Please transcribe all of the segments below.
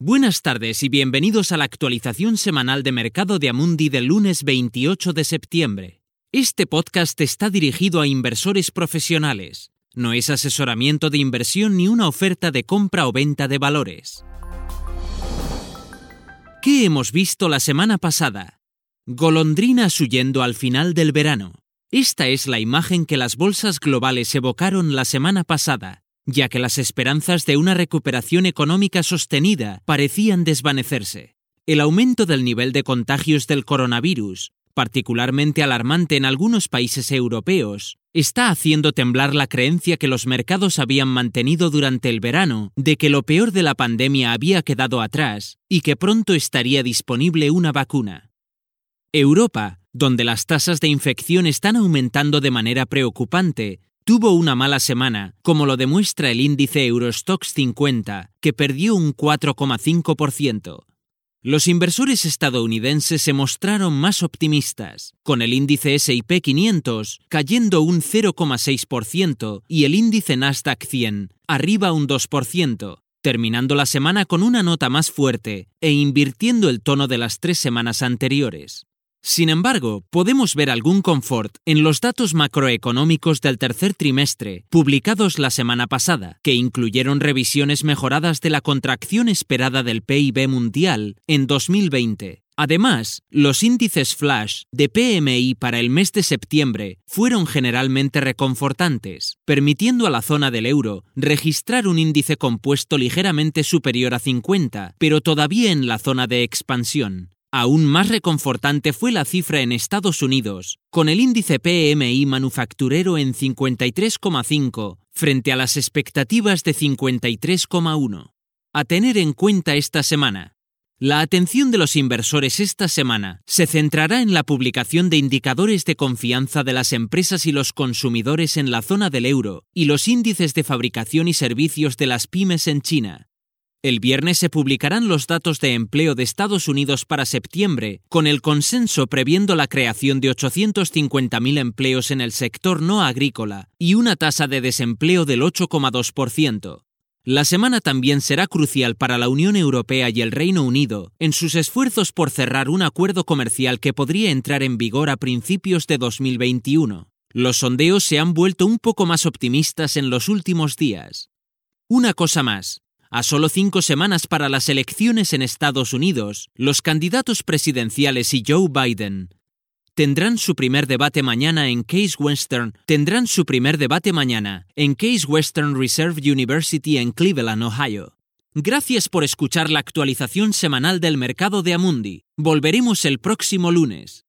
Buenas tardes y bienvenidos a la actualización semanal de mercado de Amundi del lunes 28 de septiembre. Este podcast está dirigido a inversores profesionales. No es asesoramiento de inversión ni una oferta de compra o venta de valores. ¿Qué hemos visto la semana pasada? Golondrinas huyendo al final del verano. Esta es la imagen que las bolsas globales evocaron la semana pasada, ya que las esperanzas de una recuperación económica sostenida parecían desvanecerse. El aumento del nivel de contagios del coronavirus, particularmente alarmante en algunos países europeos, está haciendo temblar la creencia que los mercados habían mantenido durante el verano de que lo peor de la pandemia había quedado atrás y que pronto estaría disponible una vacuna. Europa, donde las tasas de infección están aumentando de manera preocupante, tuvo una mala semana, como lo demuestra el índice Eurostox 50, que perdió un 4,5%. Los inversores estadounidenses se mostraron más optimistas, con el índice SP 500 cayendo un 0,6% y el índice Nasdaq 100 arriba un 2%, terminando la semana con una nota más fuerte e invirtiendo el tono de las tres semanas anteriores. Sin embargo, podemos ver algún confort en los datos macroeconómicos del tercer trimestre, publicados la semana pasada, que incluyeron revisiones mejoradas de la contracción esperada del PIB mundial en 2020. Además, los índices flash de PMI para el mes de septiembre fueron generalmente reconfortantes, permitiendo a la zona del euro registrar un índice compuesto ligeramente superior a 50, pero todavía en la zona de expansión. Aún más reconfortante fue la cifra en Estados Unidos, con el índice PMI manufacturero en 53,5 frente a las expectativas de 53,1. A tener en cuenta esta semana. La atención de los inversores esta semana se centrará en la publicación de indicadores de confianza de las empresas y los consumidores en la zona del euro y los índices de fabricación y servicios de las pymes en China. El viernes se publicarán los datos de empleo de Estados Unidos para septiembre, con el consenso previendo la creación de 850.000 empleos en el sector no agrícola y una tasa de desempleo del 8,2%. La semana también será crucial para la Unión Europea y el Reino Unido en sus esfuerzos por cerrar un acuerdo comercial que podría entrar en vigor a principios de 2021. Los sondeos se han vuelto un poco más optimistas en los últimos días. Una cosa más, a solo cinco semanas para las elecciones en Estados Unidos, los candidatos presidenciales y Joe Biden tendrán su primer debate mañana en Case Western, tendrán su primer debate mañana en Case Western Reserve University en Cleveland, Ohio. Gracias por escuchar la actualización semanal del mercado de Amundi. Volveremos el próximo lunes.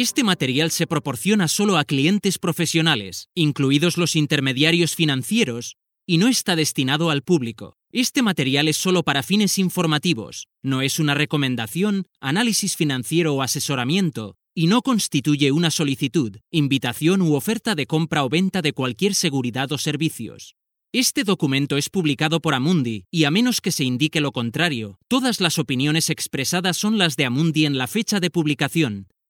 Este material se proporciona solo a clientes profesionales, incluidos los intermediarios financieros, y no está destinado al público. Este material es solo para fines informativos, no es una recomendación, análisis financiero o asesoramiento, y no constituye una solicitud, invitación u oferta de compra o venta de cualquier seguridad o servicios. Este documento es publicado por Amundi y a menos que se indique lo contrario, todas las opiniones expresadas son las de Amundi en la fecha de publicación,